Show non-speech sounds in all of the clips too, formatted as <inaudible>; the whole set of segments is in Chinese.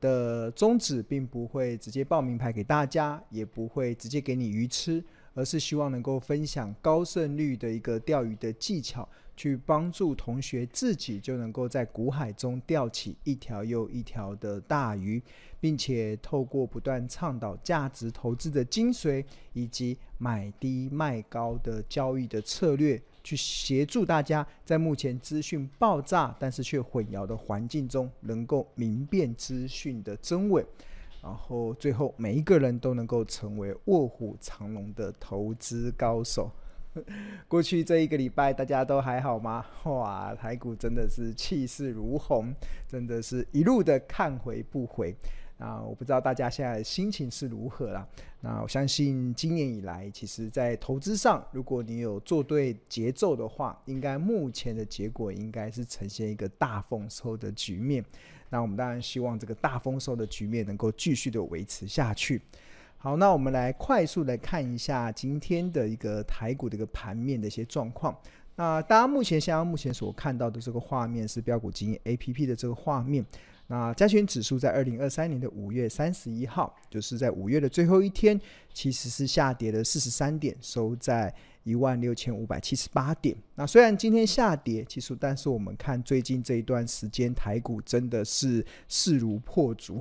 的宗旨并不会直接报名牌给大家，也不会直接给你鱼吃，而是希望能够分享高胜率的一个钓鱼的技巧，去帮助同学自己就能够在股海中钓起一条又一条的大鱼，并且透过不断倡导价值投资的精髓，以及买低卖高的交易的策略。去协助大家在目前资讯爆炸但是却混淆的环境中，能够明辨资讯的真伪，然后最后每一个人都能够成为卧虎藏龙的投资高手。<laughs> 过去这一个礼拜大家都还好吗？哇，台股真的是气势如虹，真的是一路的看回不回。啊，我不知道大家现在心情是如何啦。那我相信今年以来，其实在投资上，如果你有做对节奏的话，应该目前的结果应该是呈现一个大丰收的局面。那我们当然希望这个大丰收的局面能够继续的维持下去。好，那我们来快速来看一下今天的一个台股的一个盘面的一些状况。那大家目前现在目前所看到的这个画面是标股基金 APP 的这个画面。那加权指数在二零二三年的五月三十一号，就是在五月的最后一天，其实是下跌了四十三点，收在一万六千五百七十八点。那虽然今天下跌，其实但是我们看最近这一段时间，台股真的是势如破竹，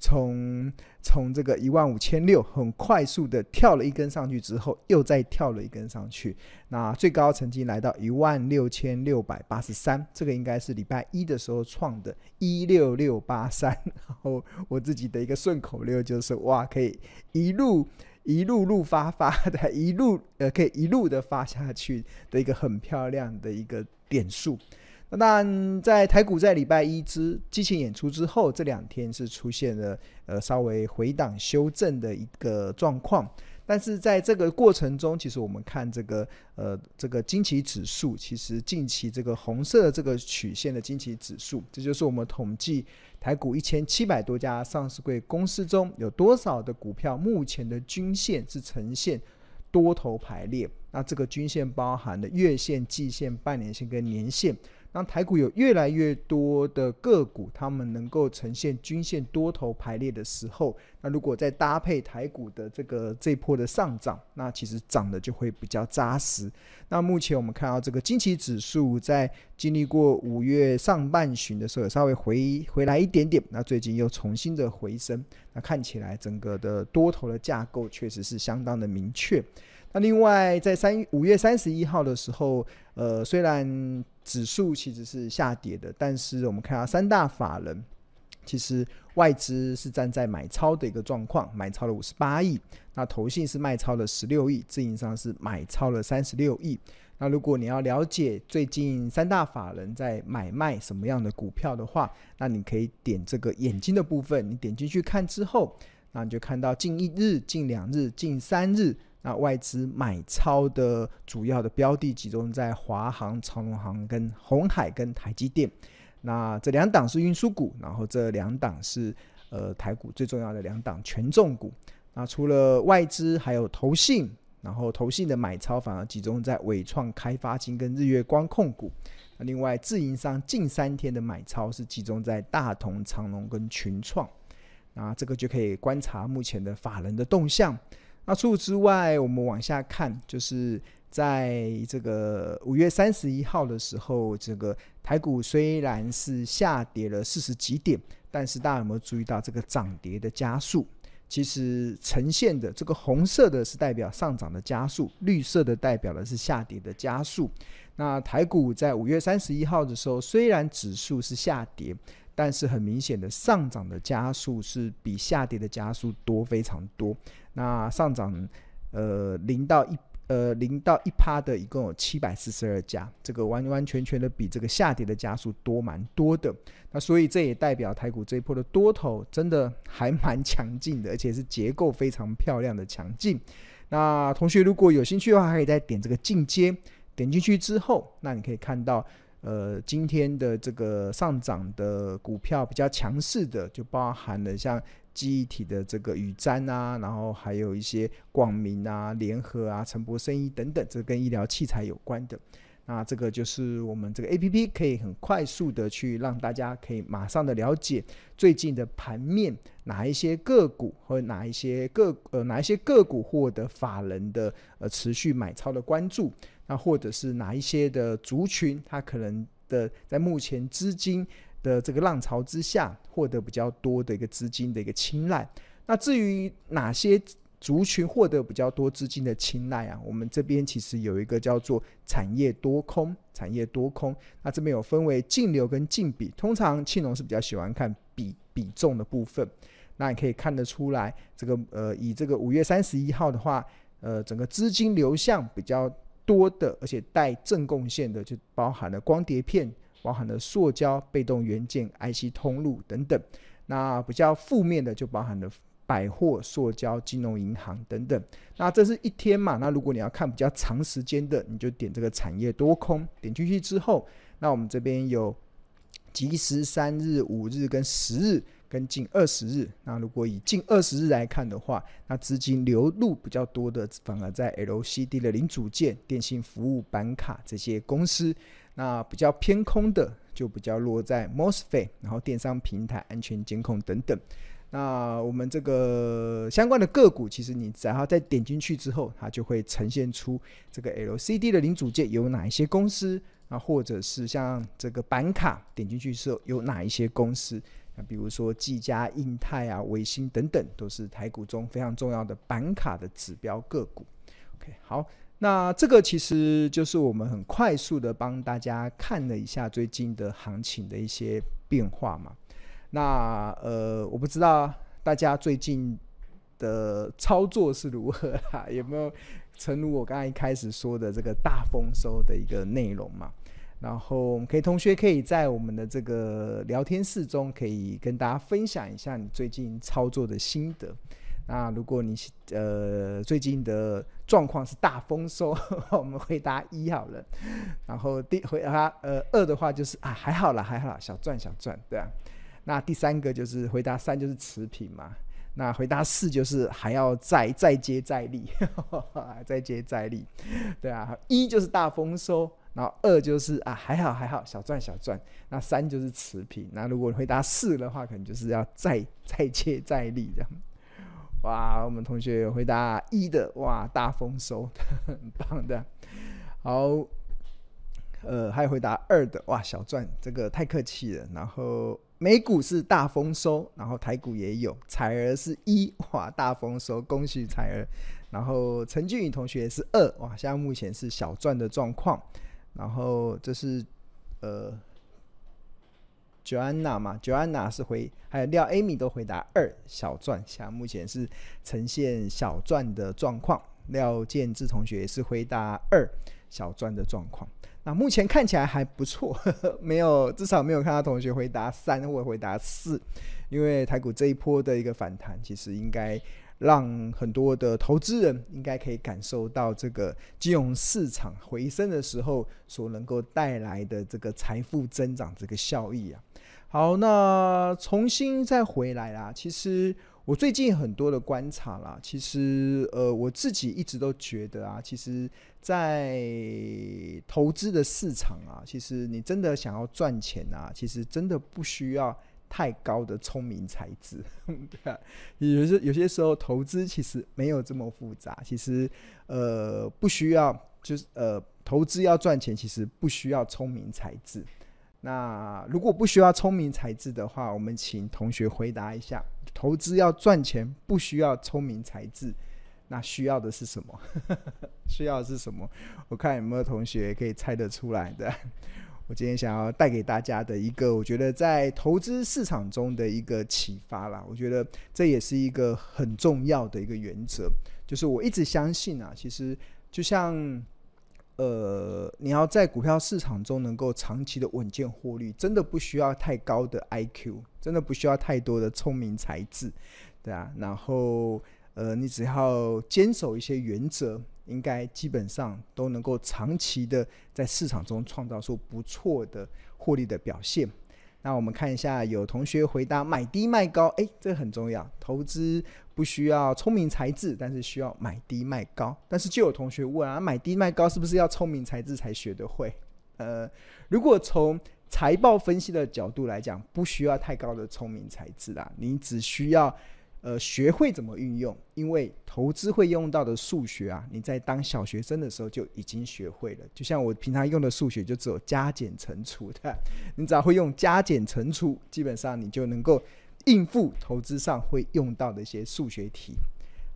从从这个一万五千六很快速的跳了一根上去之后，又再跳了一根上去。那最高曾经来到一万六千六百八十三，这个应该是礼拜一的时候创的，一六六八三。<laughs> 然后我自己的一个顺口溜就是哇，可以一路。一路路发发的，<laughs> 一路呃可以一路的发下去的一个很漂亮的一个点数。那当然，在台股在礼拜一之激情演出之后，这两天是出现了呃稍微回档修正的一个状况。但是在这个过程中，其实我们看这个呃这个惊奇指数，其实近期这个红色的这个曲线的惊奇指数，这就是我们统计台股一千七百多家上市贵公司中有多少的股票目前的均线是呈现多头排列。那这个均线包含的月线、季线、半年线跟年线。当台股有越来越多的个股，他们能够呈现均线多头排列的时候，那如果再搭配台股的这个这波的上涨，那其实涨的就会比较扎实。那目前我们看到这个惊奇指数在经历过五月上半旬的时候，稍微回回来一点点，那最近又重新的回升，那看起来整个的多头的架构确实是相当的明确。那另外，在三五月三十一号的时候，呃，虽然指数其实是下跌的，但是我们看到三大法人，其实外资是站在买超的一个状况，买超了五十八亿，那投信是卖超了十六亿，自营商是买超了三十六亿。那如果你要了解最近三大法人在买卖什么样的股票的话，那你可以点这个眼睛的部分，你点进去看之后，那你就看到近一日、近两日、近三日。那外资买超的主要的标的集中在华航、长荣航跟鸿海跟台积电，那这两档是运输股，然后这两档是呃台股最重要的两档权重股。那除了外资，还有投信，然后投信的买超反而集中在伟创、开发金跟日月光控股。另外自营商近三天的买超是集中在大同、长荣跟群创。那这个就可以观察目前的法人的动向。那除此之外，我们往下看，就是在这个五月三十一号的时候，这个台股虽然是下跌了四十几点，但是大家有没有注意到这个涨跌的加速？其实呈现的这个红色的是代表上涨的加速，绿色的代表的是下跌的加速。那台股在五月三十一号的时候，虽然指数是下跌。但是很明显的上涨的加速是比下跌的加速多非常多。那上涨，呃，零到一，呃，零到一趴的一共有七百四十二家，这个完完全全的比这个下跌的加速多蛮多的。那所以这也代表台股这一波的多头真的还蛮强劲的，而且是结构非常漂亮的强劲。那同学如果有兴趣的话，还可以再点这个进阶，点进去之后，那你可以看到。呃，今天的这个上涨的股票比较强势的，就包含了像记忆体的这个宇瞻啊，然后还有一些广明啊、联合啊、陈博生医等等，这跟医疗器材有关的。那这个就是我们这个 APP 可以很快速的去让大家可以马上的了解最近的盘面，哪一些个股和哪一些个呃哪一些个股获得法人的呃持续买超的关注，那或者是哪一些的族群，它可能的在目前资金的这个浪潮之下获得比较多的一个资金的一个青睐。那至于哪些族群获得比较多资金的青睐啊，我们这边其实有一个叫做产业多空，产业多空。那这边有分为净流跟净比，通常庆隆是比较喜欢看比比重的部分。那你可以看得出来，这个呃，以这个五月三十一号的话，呃，整个资金流向比较多的，而且带正贡献的，就包含了光碟片，包含了塑胶、被动元件、IC 通路等等。那比较负面的，就包含了。百货、塑胶、金融、银行等等，那这是一天嘛？那如果你要看比较长时间的，你就点这个产业多空，点进去之后，那我们这边有即时三日、五日跟十日跟近二十日。那如果以近二十日来看的话，那资金流入比较多的，反而在 LCD 的零组件、电信服务、板卡这些公司。那比较偏空的，就比较落在 MOSFET，然后电商平台、安全监控等等。那我们这个相关的个股，其实你只要再点进去之后，它就会呈现出这个 LCD 的零组件有哪一些公司啊，或者是像这个板卡点进去之后有哪一些公司那，比如说技嘉、印泰啊、微星等等，都是台股中非常重要的板卡的指标个股。OK，好，那这个其实就是我们很快速的帮大家看了一下最近的行情的一些变化嘛。那呃，我不知道大家最近的操作是如何啊？有没有诚如我刚才一开始说的这个大丰收的一个内容嘛？然后我们可以同学可以在我们的这个聊天室中，可以跟大家分享一下你最近操作的心得。那如果你呃最近的状况是大丰收，<laughs> 我们回答一好了。然后第回答呃二的话就是啊还好啦还好啦，小赚小赚，对啊。那第三个就是回答三就是持平嘛，那回答四就是还要再再接再厉，<laughs> 再接再厉，对啊，一就是大丰收，然后二就是啊还好还好小赚小赚，那三就是持平，那如果回答四的话，可能就是要再再接再厉这样。哇，我们同学回答一的，哇大丰收，很棒的，好，呃还有回答二的，哇小赚，这个太客气了，然后。美股是大丰收，然后台股也有，彩儿是一，哇，大丰收，恭喜彩儿。然后陈俊宇同学是二，哇，现在目前是小赚的状况。然后这是呃，Joanna 嘛，Joanna 是回，还有廖 Amy 都回答二，小赚，现在目前是呈现小赚的状况。廖建志同学也是回答二，小赚的状况。那目前看起来还不错，<laughs> 没有，至少没有看到同学回答三或回答四，因为台股这一波的一个反弹，其实应该让很多的投资人应该可以感受到这个金融市场回升的时候所能够带来的这个财富增长这个效益啊。好，那重新再回来啦，其实。我最近很多的观察啦，其实呃，我自己一直都觉得啊，其实，在投资的市场啊，其实你真的想要赚钱啊，其实真的不需要太高的聪明才智，<laughs> 对啊，有些有些时候投资其实没有这么复杂，其实呃，不需要就是呃，投资要赚钱，其实不需要聪明才智。那如果不需要聪明才智的话，我们请同学回答一下：投资要赚钱不需要聪明才智，那需要的是什么？<laughs> 需要的是什么？我看有没有同学可以猜得出来的。我今天想要带给大家的一个，我觉得在投资市场中的一个启发啦。我觉得这也是一个很重要的一个原则，就是我一直相信啊，其实就像。呃，你要在股票市场中能够长期的稳健获利，真的不需要太高的 IQ，真的不需要太多的聪明才智，对啊。然后，呃，你只要坚守一些原则，应该基本上都能够长期的在市场中创造出不错的获利的表现。那我们看一下，有同学回答买低卖高，诶，这很重要。投资不需要聪明才智，但是需要买低卖高。但是就有同学问啊，买低卖高是不是要聪明才智才学得会？呃，如果从财报分析的角度来讲，不需要太高的聪明才智啦，你只需要。呃，学会怎么运用，因为投资会用到的数学啊，你在当小学生的时候就已经学会了。就像我平常用的数学，就只有加减乘除的，<laughs> 你只要会用加减乘除，基本上你就能够应付投资上会用到的一些数学题。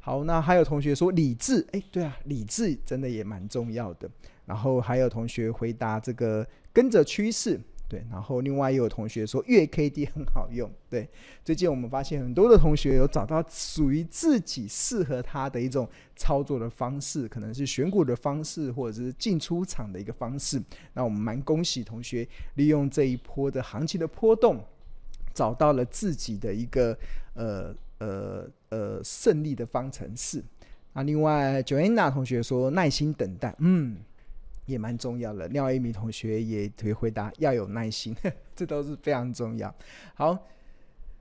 好，那还有同学说理智，哎，对啊，理智真的也蛮重要的。然后还有同学回答这个跟着趋势。对，然后另外也有同学说月 K D 很好用。对，最近我们发现很多的同学有找到属于自己适合他的一种操作的方式，可能是选股的方式，或者是进出场的一个方式。那我们蛮恭喜同学利用这一波的行情的波动，找到了自己的一个呃呃呃胜利的方程式。那另外 Joanna 同学说耐心等待，嗯。也蛮重要的。廖一鸣同学也可以回答要有耐心，<laughs> 这都是非常重要。好，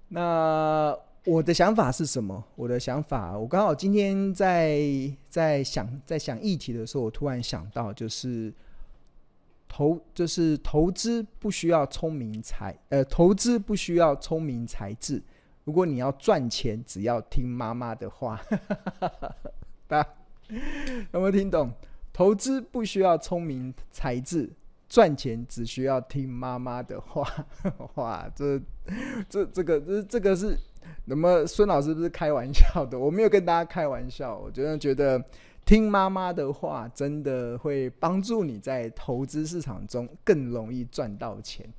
那我的想法是什么？我的想法，我刚好今天在在想在想议题的时候，我突然想到，就是投就是投资不需要聪明才呃，投资不需要聪明才智。如果你要赚钱，只要听妈妈的话。<laughs> 大家有没有听懂？投资不需要聪明才智，赚钱只需要听妈妈的话。<laughs> 哇，这这这个这这个是，那么孙老师不是开玩笑的？我没有跟大家开玩笑，我真的觉得听妈妈的话真的会帮助你在投资市场中更容易赚到钱。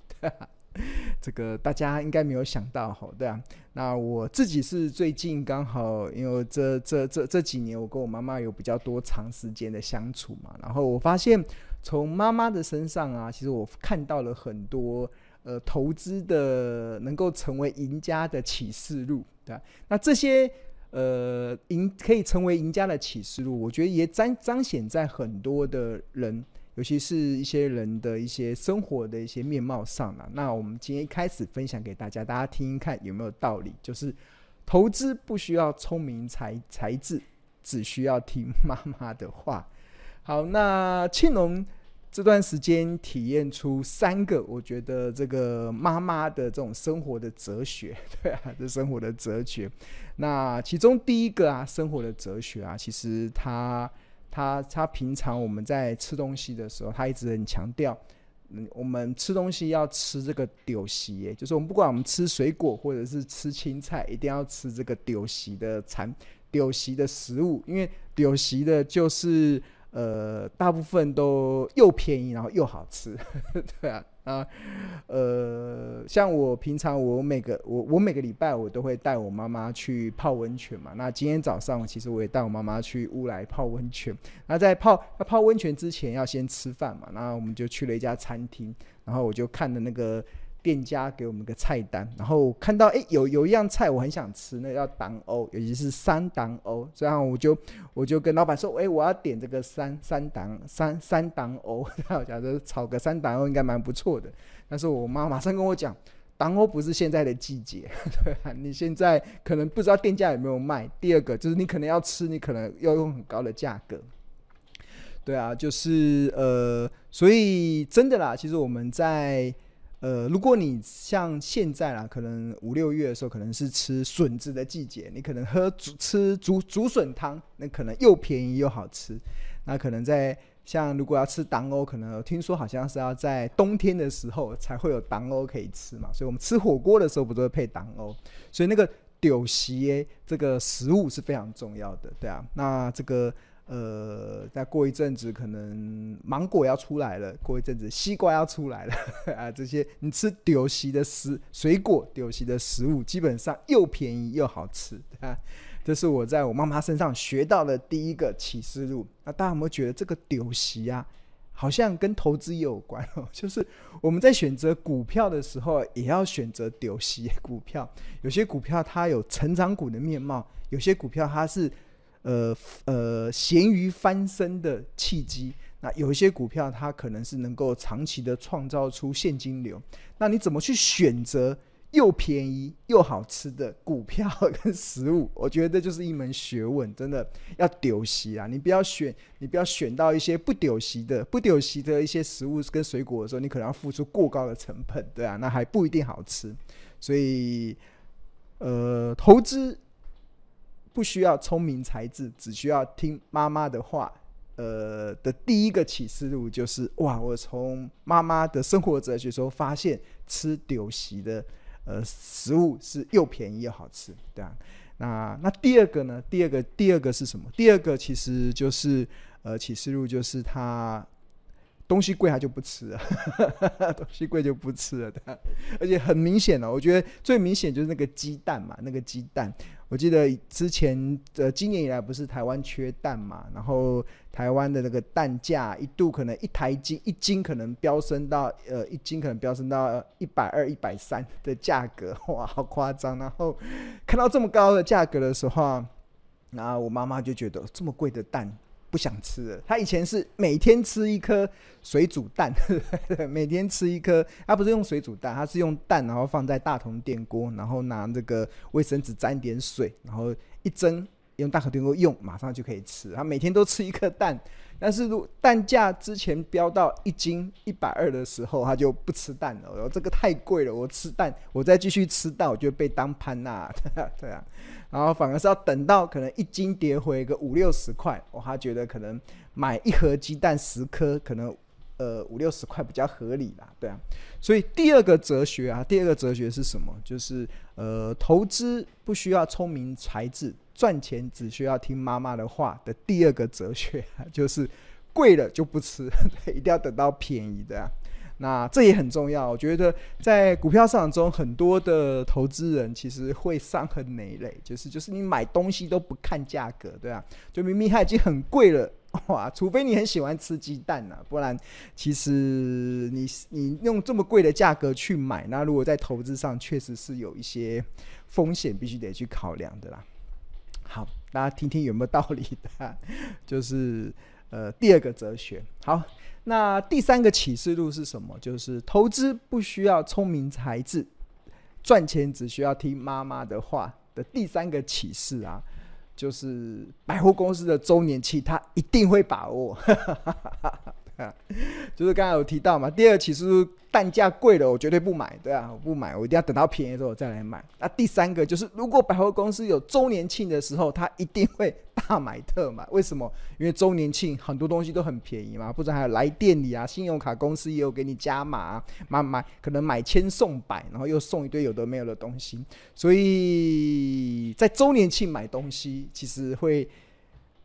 <laughs> 这个大家应该没有想到，好，对啊。那我自己是最近刚好，因为这这这这几年我跟我妈妈有比较多长时间的相处嘛，然后我发现从妈妈的身上啊，其实我看到了很多呃投资的能够成为赢家的启示录，对啊。那这些呃赢可以成为赢家的启示录，我觉得也彰彰显在很多的人。尤其是一些人的一些生活的一些面貌上了。那我们今天一开始分享给大家，大家听一看有没有道理？就是投资不需要聪明才才智，只需要听妈妈的话。好，那庆龙这段时间体验出三个，我觉得这个妈妈的这种生活的哲学，对啊，这生活的哲学。那其中第一个啊，生活的哲学啊，其实它。他他平常我们在吃东西的时候，他一直很强调，嗯，我们吃东西要吃这个丢席，就是我们不管我们吃水果或者是吃青菜，一定要吃这个丢席的产丢席的食物，因为丢席的就是呃大部分都又便宜然后又好吃，<laughs> 对啊。啊，呃，像我平常我每个我我每个礼拜我都会带我妈妈去泡温泉嘛。那今天早上其实我也带我妈妈去乌来泡温泉。那在泡要泡温泉之前要先吃饭嘛。那我们就去了一家餐厅，然后我就看了那个。店家给我们个菜单，然后看到诶有有一样菜我很想吃，那个叫当欧，尤其是三当欧，这样我就我就跟老板说，诶我要点这个三三当三三当欧，然后我觉得炒个三当欧应该蛮不错的。但是我妈马上跟我讲，当欧不是现在的季节，对啊？你现在可能不知道店家有没有卖。第二个就是你可能要吃，你可能要用很高的价格。对啊，就是呃，所以真的啦，其实我们在。呃，如果你像现在啦，可能五六月的时候，可能是吃笋子的季节，你可能喝竹吃竹竹笋汤，那可能又便宜又好吃。那可能在像如果要吃当欧，可能听说好像是要在冬天的时候才会有当欧可以吃嘛。所以我们吃火锅的时候不都会配当欧？所以那个酒席这个食物是非常重要的，对啊。那这个。呃，再过一阵子，可能芒果要出来了；过一阵子，西瓜要出来了 <laughs> 啊！这些你吃丢席的食水果，丢席的食物，基本上又便宜又好吃啊！这是我在我妈妈身上学到的第一个启示录。那大家有没有觉得这个丢席啊，好像跟投资也有关哦？<laughs> 就是我们在选择股票的时候，也要选择丢席股票。有些股票它有成长股的面貌，有些股票它是。呃呃，咸鱼翻身的契机，那有一些股票它可能是能够长期的创造出现金流。那你怎么去选择？又便宜又好吃的股票跟食物，我觉得这就是一门学问，真的要丢席啊！你不要选，你不要选到一些不丢席的、不丢席的一些食物跟水果的时候，你可能要付出过高的成本，对啊，那还不一定好吃。所以，呃，投资不需要聪明才智，只需要听妈妈的话。呃，的第一个启示录就是哇，我从妈妈的生活哲学时候发现吃丢席的。呃，食物是又便宜又好吃，对啊。那那第二个呢？第二个第二个是什么？第二个其实就是呃，启示录就是他东西贵，他就不吃了，<laughs> 东西贵就不吃了，对啊。而且很明显哦，我觉得最明显就是那个鸡蛋嘛，那个鸡蛋。我记得之前呃，今年以来不是台湾缺蛋嘛，然后台湾的那个蛋价一度可能一台斤一斤可能飙升到呃一斤可能飙升到一百二、一百三的价格，<laughs> 哇，好夸张！然后看到这么高的价格的时候，然后我妈妈就觉得这么贵的蛋。不想吃了。他以前是每天吃一颗水煮蛋，<laughs> 每天吃一颗。他不是用水煮蛋，他是用蛋，然后放在大铜电锅，然后拿这个卫生纸沾点水，然后一蒸，用大铜电锅用，马上就可以吃。他每天都吃一颗蛋，但是如蛋价之前飙到一斤一百二的时候，他就不吃蛋了。我说这个太贵了，我吃蛋，我再继续吃蛋，我就被当潘娜。<laughs> 对啊。然后反而是要等到可能一斤跌回个五六十块，我还觉得可能买一盒鸡蛋十颗，可能呃五六十块比较合理啦，对啊。所以第二个哲学啊，第二个哲学是什么？就是呃投资不需要聪明才智，赚钱只需要听妈妈的话的第二个哲学，<laughs> 就是贵了就不吃，<laughs> 一定要等到便宜的啊。那这也很重要，我觉得在股票市场中，很多的投资人其实会伤痕累累，就是就是你买东西都不看价格，对啊，就明明它已经很贵了，<laughs> 哇，除非你很喜欢吃鸡蛋呐、啊，不然其实你你用这么贵的价格去买，那如果在投资上确实是有一些风险，必须得去考量的啦。好，大家听听有没有道理的、<laughs> 就是呃第二个哲学，好。那第三个启示录是什么？就是投资不需要聪明才智，赚钱只需要听妈妈的话的第三个启示啊，就是百货公司的周年庆，他一定会把握。<laughs> 啊 <laughs> 就是刚才有提到嘛，第二，其实蛋价贵了，我绝对不买，对啊，我不买，我一定要等到便宜的时候我再来买。那第三个就是，如果百货公司有周年庆的时候，他一定会大买特买。为什么？因为周年庆很多东西都很便宜嘛，不然还有来店里啊，信用卡公司也有给你加码，买买可能买千送百，然后又送一堆有的没有的东西。所以在周年庆买东西，其实会。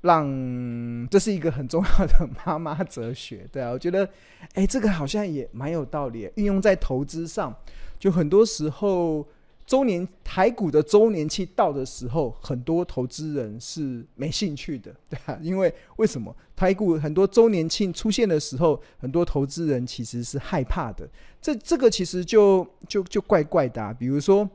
让这是一个很重要的妈妈哲学，对啊，我觉得，哎，这个好像也蛮有道理，运用在投资上，就很多时候周年台股的周年庆到的时候，很多投资人是没兴趣的，对啊，<laughs> 因为为什么台股很多周年庆出现的时候，很多投资人其实是害怕的，这这个其实就就就怪怪的啊，比如说，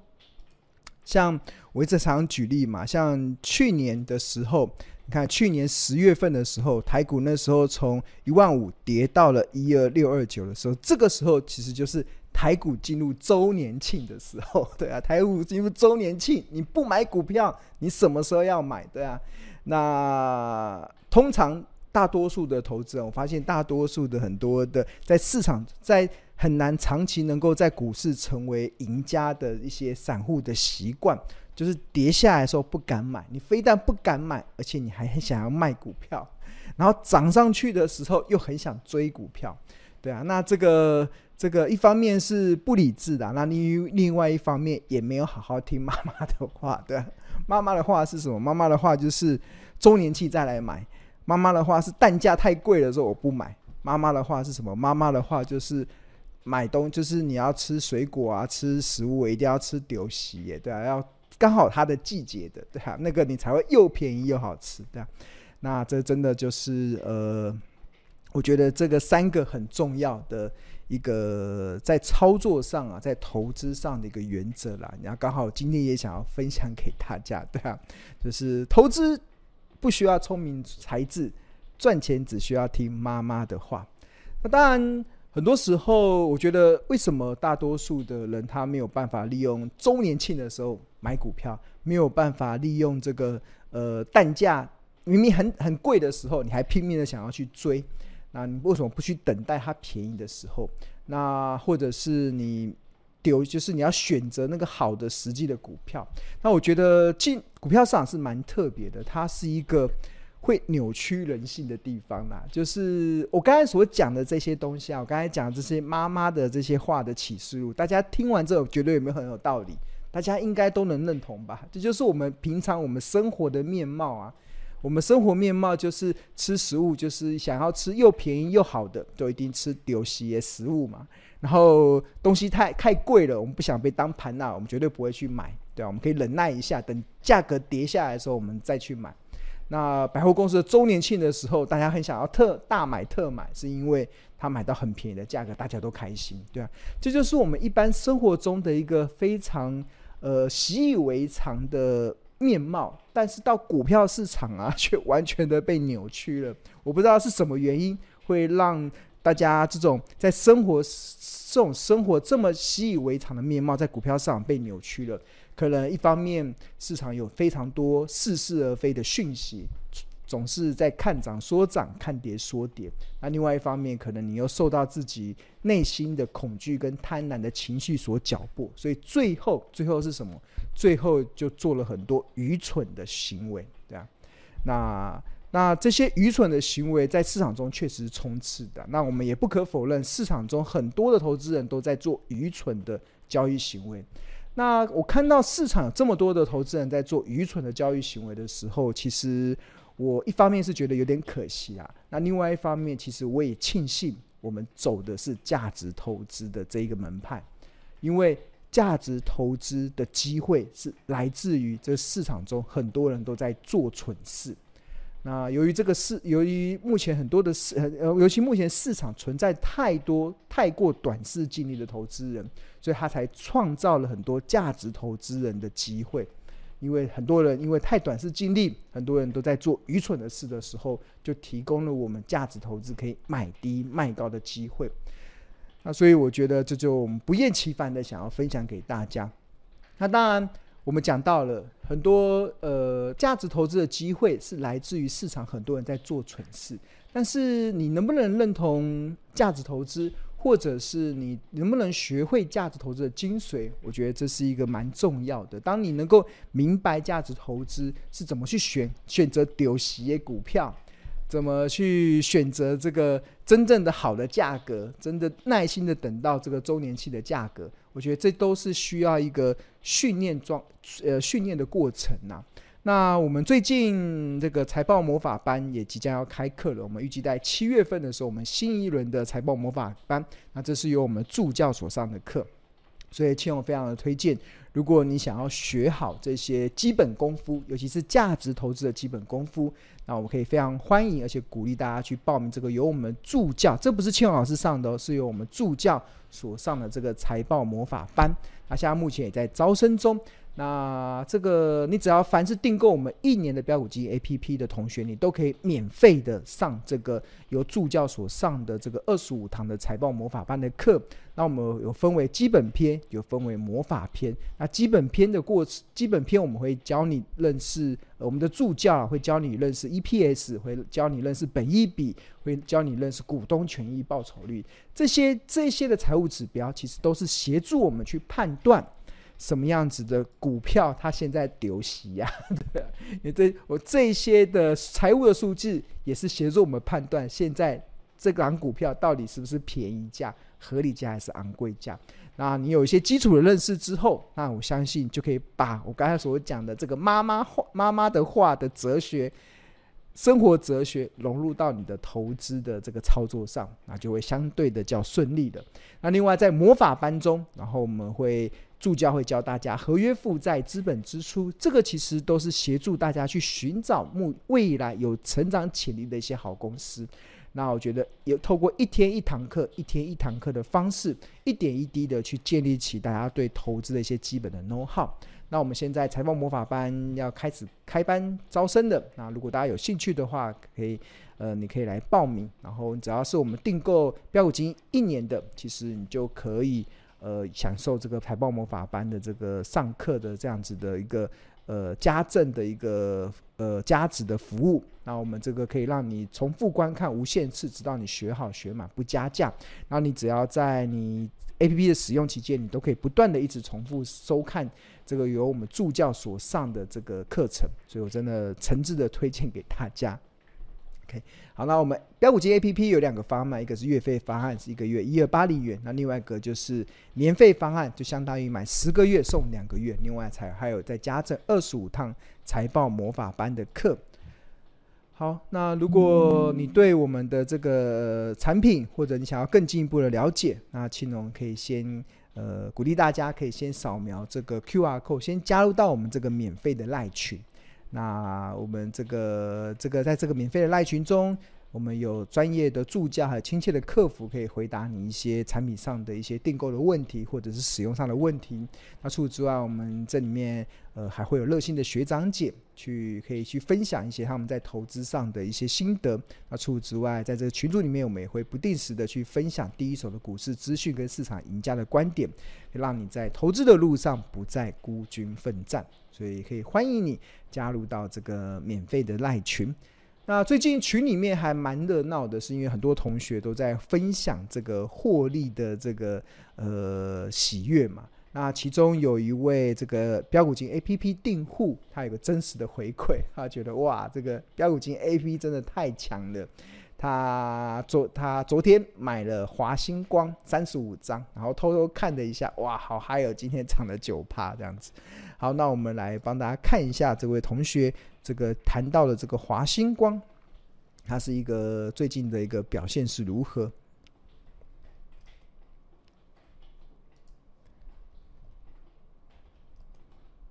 像我一直常举例嘛，像去年的时候。你看，去年十月份的时候，台股那时候从一万五跌到了一二六二九的时候，这个时候其实就是台股进入周年庆的时候，<laughs> 对啊，台股进入周年庆，你不买股票，你什么时候要买？对啊，那通常大多数的投资人，我发现大多数的很多的在市场在很难长期能够在股市成为赢家的一些散户的习惯。就是跌下来的时候不敢买，你非但不敢买，而且你还很想要卖股票，<laughs> 然后涨上去的时候又很想追股票，对啊，那这个这个一方面是不理智的，那另另外一方面也没有好好听妈妈的话，<laughs> 对啊，妈妈的话是什么？妈妈的话就是周年庆再来买，妈妈的话是蛋价太贵的时候我不买，妈妈的话是什么？妈妈的话就是买东就是你要吃水果啊，吃食物一定要吃丢席耶，对啊，要。刚好它的季节的，对啊，那个你才会又便宜又好吃，对啊。那这真的就是呃，我觉得这个三个很重要的一个在操作上啊，在投资上的一个原则啦。然后刚好今天也想要分享给大家，对啊，就是投资不需要聪明才智，赚钱只需要听妈妈的话。那当然，很多时候我觉得，为什么大多数的人他没有办法利用周年庆的时候买股票，没有办法利用这个呃蛋价明明很很贵的时候，你还拼命的想要去追？那你为什么不去等待它便宜的时候？那或者是你？丢就是你要选择那个好的实际的股票。那我觉得进股票市场是蛮特别的，它是一个会扭曲人性的地方啦。就是我刚才所讲的这些东西啊，我刚才讲这些妈妈的这些话的启示录，大家听完之后觉得有没有很有道理？大家应该都能认同吧？这就是我们平常我们生活的面貌啊。我们生活面貌就是吃食物，就是想要吃又便宜又好的，就一定吃丢西的食物嘛。然后东西太太贵了，我们不想被当盘那，我们绝对不会去买，对啊，我们可以忍耐一下，等价格跌下来的时候，我们再去买。那百货公司的周年庆的时候，大家很想要特大买特买，是因为他买到很便宜的价格，大家都开心，对啊，这就是我们一般生活中的一个非常呃习以为常的面貌。但是到股票市场啊，<laughs> 却完全的被扭曲了。我不知道是什么原因会让。大家这种在生活这种生活这么习以为常的面貌，在股票市场被扭曲了。可能一方面市场有非常多似是而非的讯息，总是在看涨说涨，看跌说跌。那另外一方面，可能你又受到自己内心的恐惧跟贪婪的情绪所搅拨，所以最后最后是什么？最后就做了很多愚蠢的行为，对啊，那。那这些愚蠢的行为在市场中确实是充斥的。那我们也不可否认，市场中很多的投资人都在做愚蠢的交易行为。那我看到市场这么多的投资人在做愚蠢的交易行为的时候，其实我一方面是觉得有点可惜啊。那另外一方面，其实我也庆幸我们走的是价值投资的这一个门派，因为价值投资的机会是来自于这市场中很多人都在做蠢事。那由于这个市，由于目前很多的市，呃，尤其目前市场存在太多太过短视近利的投资人，所以他才创造了很多价值投资人的机会。因为很多人因为太短视近利，很多人都在做愚蠢的事的时候，就提供了我们价值投资可以买低卖高的机会。那所以我觉得这就不厌其烦的想要分享给大家。那当然。我们讲到了很多呃价值投资的机会是来自于市场，很多人在做蠢事。但是你能不能认同价值投资，或者是你能不能学会价值投资的精髓？我觉得这是一个蛮重要的。当你能够明白价值投资是怎么去选选择丢席的股票。怎么去选择这个真正的好的价格？真的耐心的等到这个周年庆的价格？我觉得这都是需要一个训练状呃训练的过程呐、那我们最近这个财报魔法班也即将要开课了，我们预计在七月份的时候，我们新一轮的财报魔法班，那这是由我们助教所上的课，所以千我非常的推荐。如果你想要学好这些基本功夫，尤其是价值投资的基本功夫，那我们可以非常欢迎，而且鼓励大家去报名这个由我们助教，这不是庆老师上的，是由我们助教所上的这个财报魔法班。那现在目前也在招生中。那这个你只要凡是订购我们一年的标股基 APP 的同学，你都可以免费的上这个由助教所上的这个二十五堂的财报魔法班的课。那我们有分为基本篇，有分为魔法篇。那基本篇的过程，基本篇我们会教你认识，呃，我们的助教会教你认识 EPS，会教你认识本益比，会教你认识股东权益报酬率。这些这些的财务指标，其实都是协助我们去判断。什么样子的股票它现在丢息呀？<laughs> 对，你这我这些的财务的数据也是协助我们判断现在这档股票到底是不是便宜价、合理价还是昂贵价。那你有一些基础的认识之后，那我相信就可以把我刚才所讲的这个妈妈话、妈妈的话的哲学、生活哲学融入到你的投资的这个操作上，那就会相对的较顺利的。那另外在魔法班中，然后我们会。助教会教大家合约负债、资本支出，这个其实都是协助大家去寻找目未来有成长潜力的一些好公司。那我觉得有透过一天一堂课、一天一堂课的方式，一点一滴的去建立起大家对投资的一些基本的 know how。那我们现在财报魔法班要开始开班招生的，那如果大家有兴趣的话，可以呃，你可以来报名。然后只要是我们订购标股金一年的，其实你就可以呃享受这个财报魔法班的这个上课的这样子的一个呃家政的一个呃加值的服务。那我们这个可以让你重复观看无限次，直到你学好学满不加价。然后你只要在你 APP 的使用期间，你都可以不断的一直重复收看。这个由我们助教所上的这个课程，所以我真的诚挚的推荐给大家。OK，好，那我们标股金 APP 有两个方案，一个是月费方案，是一个月一二八零元，那另外一个就是年费方案，就相当于买十个月送两个月，另外才还有再加赠二十五堂财报魔法班的课。好，那如果你对我们的这个产品或者你想要更进一步的了解，那青龙可以先。呃，鼓励大家可以先扫描这个 QR code，先加入到我们这个免费的赖群。那我们这个这个在这个免费的赖群中，我们有专业的助教，还有亲切的客服，可以回答你一些产品上的一些订购的问题，或者是使用上的问题。那除此之外，我们这里面呃还会有热心的学长姐去可以去分享一些他们在投资上的一些心得。那除此之外，在这个群组里面，我们也会不定时的去分享第一手的股市资讯跟市场赢家的观点，让你在投资的路上不再孤军奋战。所以可以欢迎你加入到这个免费的赖群。那最近群里面还蛮热闹的，是因为很多同学都在分享这个获利的这个呃喜悦嘛。那其中有一位这个标股金 APP 订户，他有个真实的回馈，他觉得哇，这个标股金 APP 真的太强了。他昨他昨天买了华星光三十五张，然后偷偷看了一下，哇，好嗨哦，今天涨了九趴这样子。好，那我们来帮大家看一下这位同学。这个谈到了这个华星光，它是一个最近的一个表现是如何？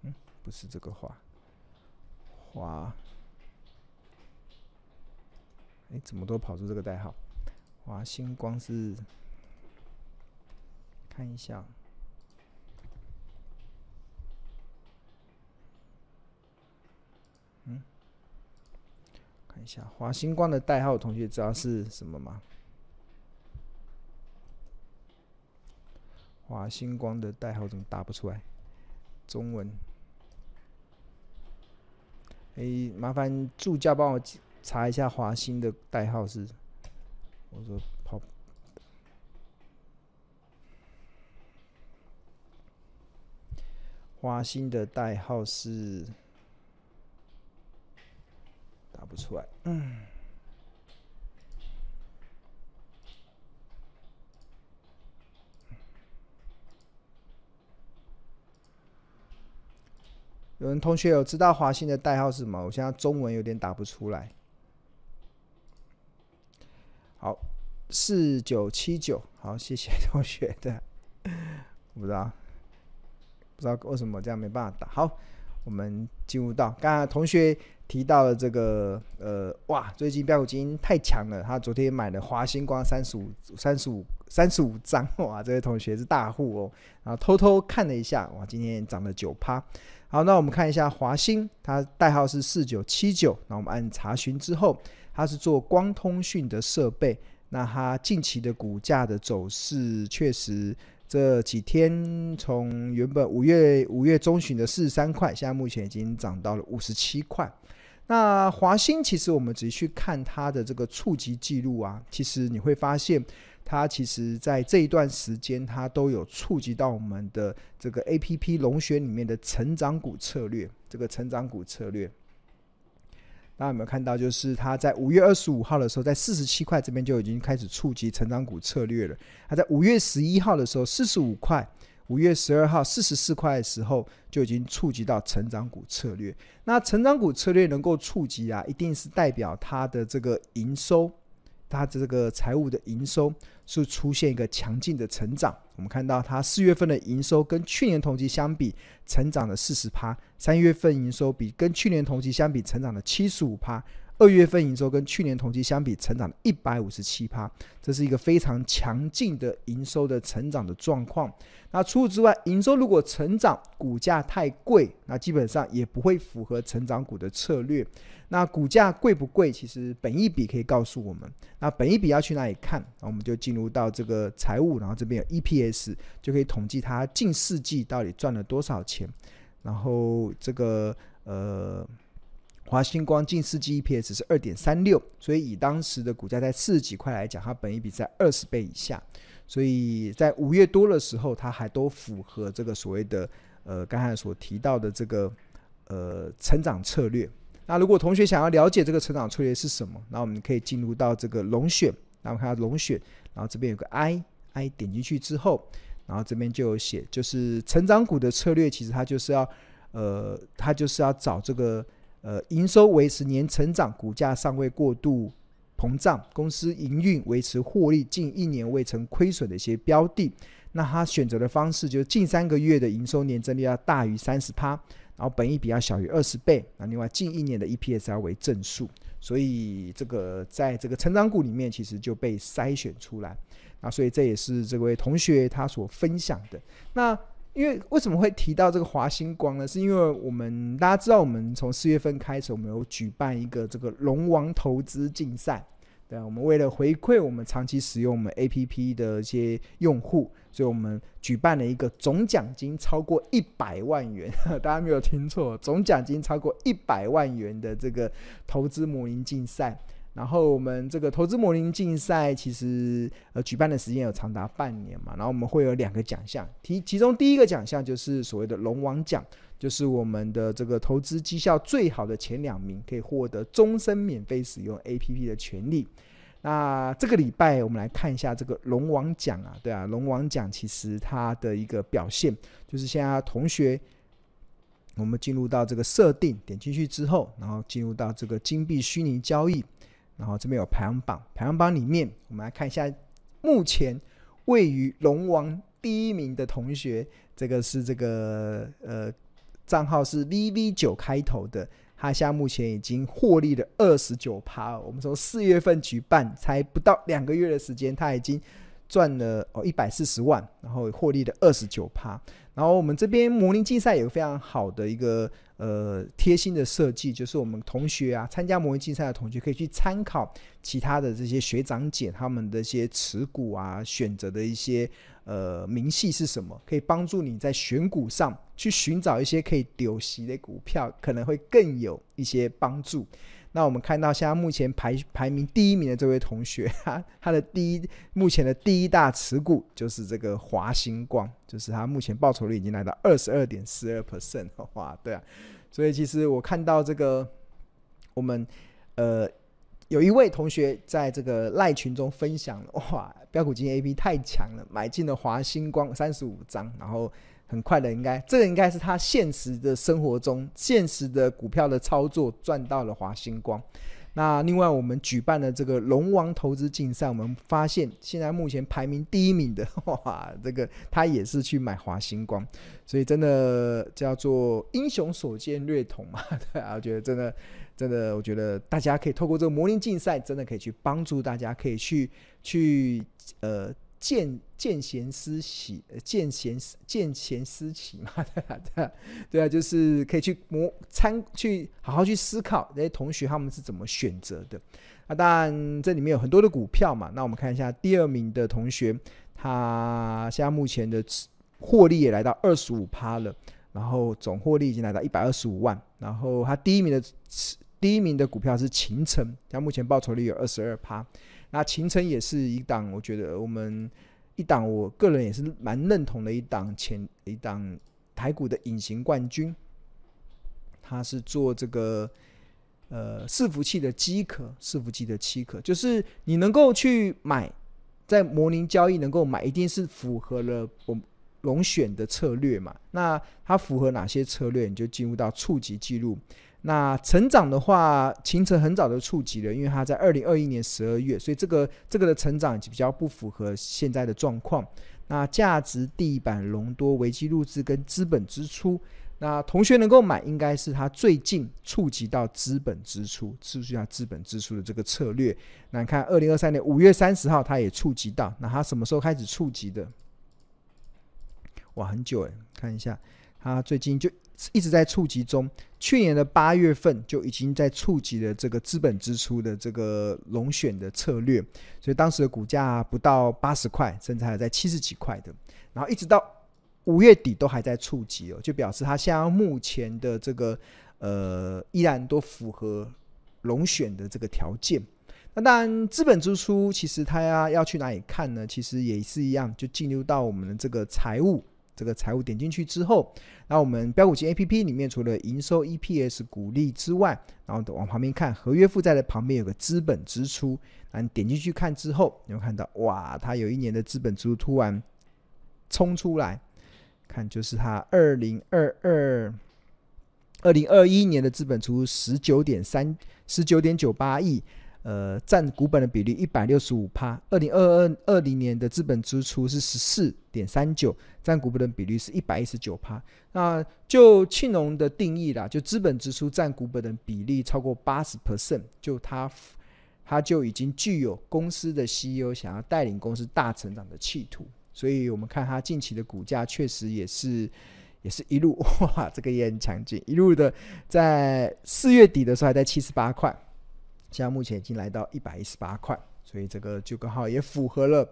嗯，不是这个华，华，哎，怎么都跑出这个代号？华星光是，看一下。嗯看一下华星光的代号，同学知道是什么吗？华星光的代号怎么打不出来？中文。哎，麻烦助教帮我查一下华星的代号是。我说跑。华星的代号是。打不出来，嗯。有人同学有知道华信的代号是什么？我现在中文有点打不出来。好，四九七九，好，谢谢同学的。我不知道，不知道为什么这样没办法打。好，我们进入到刚刚同学。提到了这个呃哇，最近标股金太强了。他昨天买了华星光三十五、三十五、三十五张哇，这位同学是大户哦。然后偷偷看了一下，哇，今天涨了九趴。好，那我们看一下华星，它代号是四九七九。那我们按查询之后，它是做光通讯的设备。那它近期的股价的走势确实。这几天从原本五月五月中旬的四十三块，现在目前已经涨到了五十七块。那华兴其实我们仔细去看它的这个触及记录啊，其实你会发现它其实在这一段时间它都有触及到我们的这个 APP 龙选里面的成长股策略，这个成长股策略。大家有没有看到？就是他在五月二十五号的时候，在四十七块这边就已经开始触及成长股策略了。他在五月十一号的时候，四十五块；五月十二号四十四块的时候，就已经触及到成长股策略。那成长股策略能够触及啊，一定是代表它的这个营收。它这个财务的营收是出现一个强劲的成长。我们看到它四月份的营收跟去年同期相比成长了四十趴，三月份营收比跟去年同期相比成长了七十五趴，二月份营收跟去年同期相比，成长了一百五十七趴，这是一个非常强劲的营收的成长的状况。那除此之外，营收如果成长，股价太贵，那基本上也不会符合成长股的策略。那股价贵不贵？其实本一笔可以告诉我们。那本一笔要去哪里看？那我们就进入到这个财务，然后这边有 EPS，就可以统计它近四季到底赚了多少钱。然后这个呃。华星光近四季 EPS 是二点三六，所以以当时的股价在四十几块来讲，它本一笔在二十倍以下，所以在五月多的时候，它还都符合这个所谓的呃刚才所提到的这个呃成长策略。那如果同学想要了解这个成长策略是什么，那我们可以进入到这个龙选，那我们看到龙选，然后这边有个 I I 点进去之后，然后这边就有写，就是成长股的策略，其实它就是要呃它就是要找这个。呃，营收维持年成长，股价尚未过度膨胀，公司营运维持获利近一年未曾亏损的一些标的，那他选择的方式就是近三个月的营收年增率要大于三十趴，然后本益比要小于二十倍，那另外近一年的 EPS 要为正数，所以这个在这个成长股里面其实就被筛选出来，那所以这也是这位同学他所分享的那。因为为什么会提到这个华星光呢？是因为我们大家知道，我们从四月份开始，我们有举办一个这个龙王投资竞赛，对，我们为了回馈我们长期使用我们 APP 的一些用户，所以我们举办了一个总奖金超过一百万元，大家没有听错，总奖金超过一百万元的这个投资模拟竞赛。然后我们这个投资模拟竞赛其实呃举办的时间有长达半年嘛，然后我们会有两个奖项，其其中第一个奖项就是所谓的龙王奖，就是我们的这个投资绩效最好的前两名可以获得终身免费使用 APP 的权利。那这个礼拜我们来看一下这个龙王奖啊，对啊，龙王奖其实它的一个表现就是现在同学，我们进入到这个设定，点进去之后，然后进入到这个金币虚拟交易。然后这边有排行榜，排行榜里面我们来看一下，目前位于龙王第一名的同学，这个是这个呃账号是 VV 九开头的，他现在目前已经获利了二十九趴。我们从四月份举办，才不到两个月的时间，他已经赚了哦一百四十万，然后获利了二十九趴。然后我们这边模拟竞赛有非常好的一个呃贴心的设计，就是我们同学啊参加模拟竞赛的同学可以去参考其他的这些学长姐他们的一些持股啊选择的一些呃明细是什么，可以帮助你在选股上去寻找一些可以丢息的股票，可能会更有一些帮助。那我们看到，现在目前排排名第一名的这位同学，<laughs> 他他的第一目前的第一大持股就是这个华星光，就是他目前报酬率已经来到二十二点四二 percent，<laughs> 哇，对啊，所以其实我看到这个我们呃有一位同学在这个赖群中分享了，哇，标股金 A P 太强了，买进了华星光三十五张，然后。很快的，应该这个应该是他现实的生活中现实的股票的操作赚到了华星光。那另外我们举办了这个龙王投资竞赛，我们发现现在目前排名第一名的 <laughs> 哇，这个他也是去买华星光，所以真的叫做英雄所见略同嘛。<laughs> 对啊，我觉得真的真的，我觉得大家可以透过这个模拟竞赛，真的可以去帮助大家，可以去去呃。见见贤思齐，见贤见贤思齐嘛，对啊，对啊，对啊，就是可以去模参去好好去思考那些同学他们是怎么选择的。那当然这里面有很多的股票嘛，那我们看一下第二名的同学，他现在目前的获利也来到二十五趴了，然后总获利已经来到一百二十五万，然后他第一名的第一名的股票是勤诚，他目前报酬率有二十二趴。那秦城也是一档，我觉得我们一档，我个人也是蛮认同的一档前一档台股的隐形冠军。他是做这个呃伺服器的机壳，伺服器的机壳，就是你能够去买，在模拟交易能够买，一定是符合了我龙选的策略嘛。那它符合哪些策略？你就进入到触及记录。那成长的话，勤诚很早就触及了，因为它在二零二一年十二月，所以这个这个的成长比较不符合现在的状况。那价值、地板、隆多、危机入资跟资本支出，那同学能够买，应该是他最近触及到资本支出，触及到资本支出的这个策略。那你看，二零二三年五月三十号，他也触及到。那他什么时候开始触及的？哇，很久诶，看一下，他最近就一直在触及中。去年的八月份就已经在触及了这个资本支出的这个龙选的策略，所以当时的股价不到八十块，甚至还在七十几块的。然后一直到五月底都还在触及哦，就表示它现在目前的这个呃依然都符合龙选的这个条件。那当然，资本支出其实它要要去哪里看呢？其实也是一样，就进入到我们的这个财务。这个财务点进去之后，那我们标股金 A P P 里面除了营收、E P S、股利之外，然后往旁边看，合约负债的旁边有个资本支出，那你点进去看之后，你会看到哇，它有一年的资本支出突然冲出来，看就是它二零二二、二零二一年的资本出十九点三、十九点九八亿。呃，占股本的比例一百六十五趴。二零二二二零年的资本支出是十四点三九，占股本的比例是一百一十九趴。那就庆农的定义啦，就资本支出占股本的比例超过八十 percent，就他他就已经具有公司的 CEO 想要带领公司大成长的企图。所以我们看他近期的股价，确实也是也是一路哇，这个也很强劲，一路的在四月底的时候还在七十八块。现在目前已经来到一百一十八块，所以这个就刚好也符合了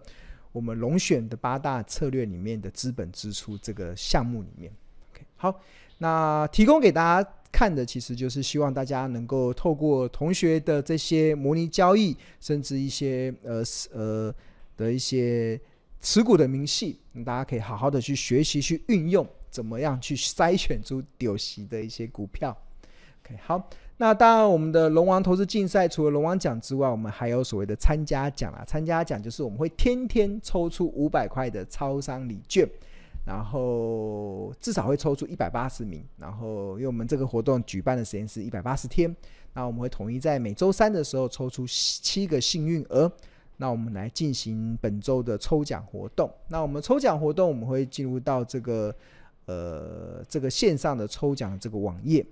我们龙选的八大策略里面的资本支出这个项目里面。OK，好，那提供给大家看的其实就是希望大家能够透过同学的这些模拟交易，甚至一些呃呃的一些持股的明细，大家可以好好的去学习去运用，怎么样去筛选出有息的一些股票。OK，好。那当然，我们的龙王投资竞赛除了龙王奖之外，我们还有所谓的参加奖啊。参加奖就是我们会天天抽出五百块的超商礼券，然后至少会抽出一百八十名。然后，因为我们这个活动举办的时间是一百八十天，那我们会统一在每周三的时候抽出七个幸运儿。那我们来进行本周的抽奖活动。那我们抽奖活动，我们会进入到这个呃这个线上的抽奖这个网页。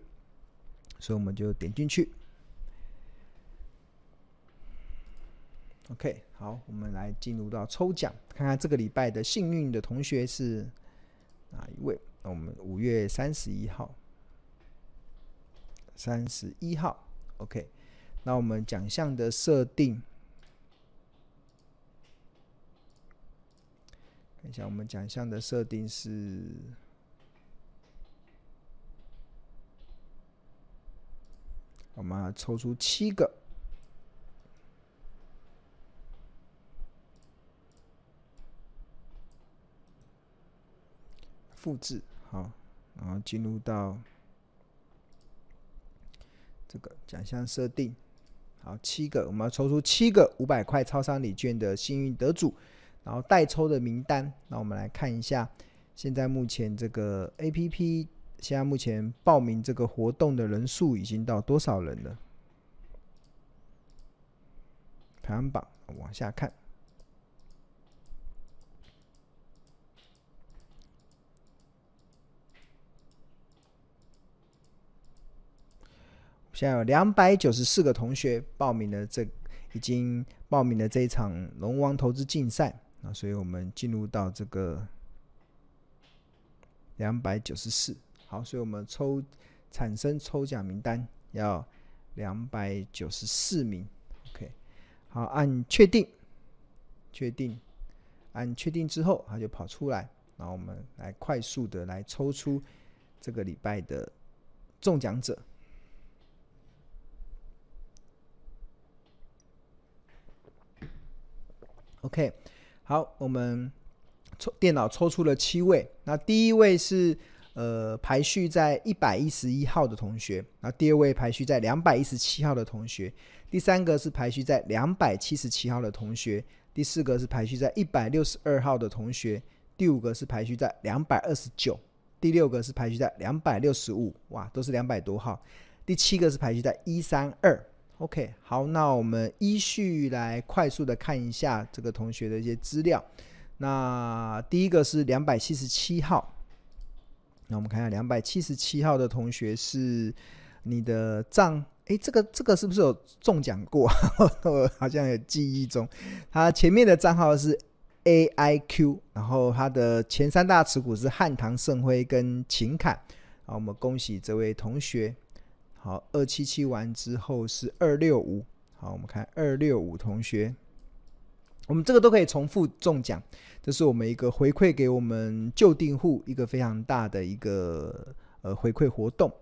所以我们就点进去，OK，好，我们来进入到抽奖，看看这个礼拜的幸运的同学是哪一位？那我们五月三十一号，三十一号，OK，那我们奖项的设定，看一下我们奖项的设定是。我们要抽出七个，复制好，然后进入到这个奖项设定，好，七个，我们要抽出七个五百块超商礼券的幸运得主，然后代抽的名单，那我们来看一下，现在目前这个 APP。现在目前报名这个活动的人数已经到多少人了？排行榜往下看，现在有两百九十四个同学报名了，这已经报名了这一场龙王投资竞赛啊，所以我们进入到这个两百九十四。好，所以我们抽产生抽奖名单要两百九十四名，OK。好，按确定，确定，按确定之后，它就跑出来，然后我们来快速的来抽出这个礼拜的中奖者。OK，好，我们抽电脑抽出了七位，那第一位是。呃，排序在一百一十一号的同学，然后第二位排序在两百一十七号的同学，第三个是排序在两百七十七号的同学，第四个是排序在一百六十二号的同学，第五个是排序在两百二十九，第六个是排序在两百六十五，哇，都是两百多号，第七个是排序在一三二。OK，好，那我们依序来快速的看一下这个同学的一些资料。那第一个是两百七十七号。那我们看一下两百七十七号的同学是你的账，哎，这个这个是不是有中奖过？<laughs> 我好像有记忆中，他前面的账号是 AIQ，然后他的前三大持股是汉唐盛辉跟秦凯。好，我们恭喜这位同学。好，二七七完之后是二六五。好，我们看二六五同学，我们这个都可以重复中奖，这是我们一个回馈给我们旧订户一个非常大的一个呃回馈活动。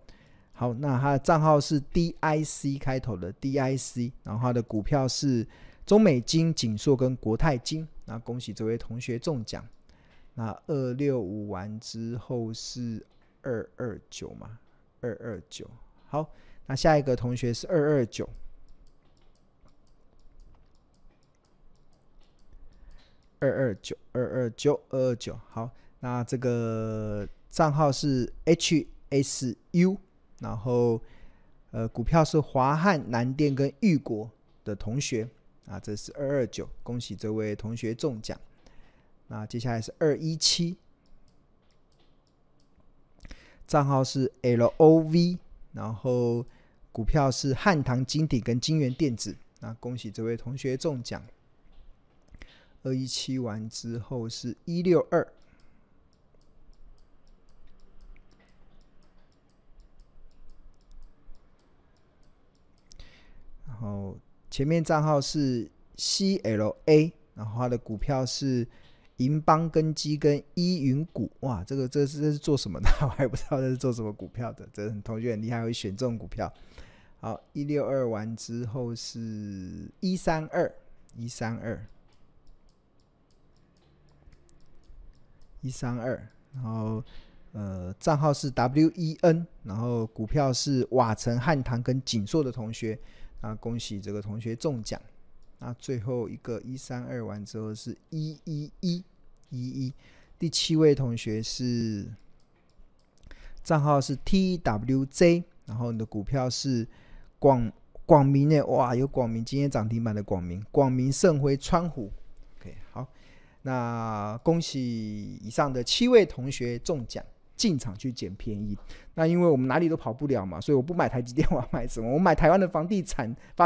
好，那他的账号是 DIC 开头的 DIC，然后他的股票是中美金、景硕跟国泰金。那恭喜这位同学中奖。那二六五完之后是二二九嘛？二二九。好，那下一个同学是二二九，二二九，二二九，二二九。好，那这个账号是 HSU，然后呃，股票是华汉南电跟玉国的同学啊，这是二二九，恭喜这位同学中奖。那接下来是二一七，账号是 LOV。然后股票是汉唐金鼎跟金源电子，那恭喜这位同学中奖。二一七完之后是一六二，然后前面账号是 CLA，然后他的股票是。银邦根基跟依云股，哇，这个这是这是做什么的？<laughs> 我还不知道这是做什么股票的。这同学很厉害，会选这种股票。好，一六二完之后是一三二，一三二，一三二，然后呃账号是 WEN，然后股票是瓦城汉唐跟景硕的同学，啊，恭喜这个同学中奖。那最后一个一三二完之后是一一一。一一，第七位同学是账号是 TWJ，然后你的股票是广广明的，哇，有广明今天涨停板的广明，广明盛辉川湖，那恭喜以上的七位同学中奖，进场去捡便宜。那因为我们哪里都跑不了嘛，所以我不买台积电，我要买什么？我买台湾的房地产发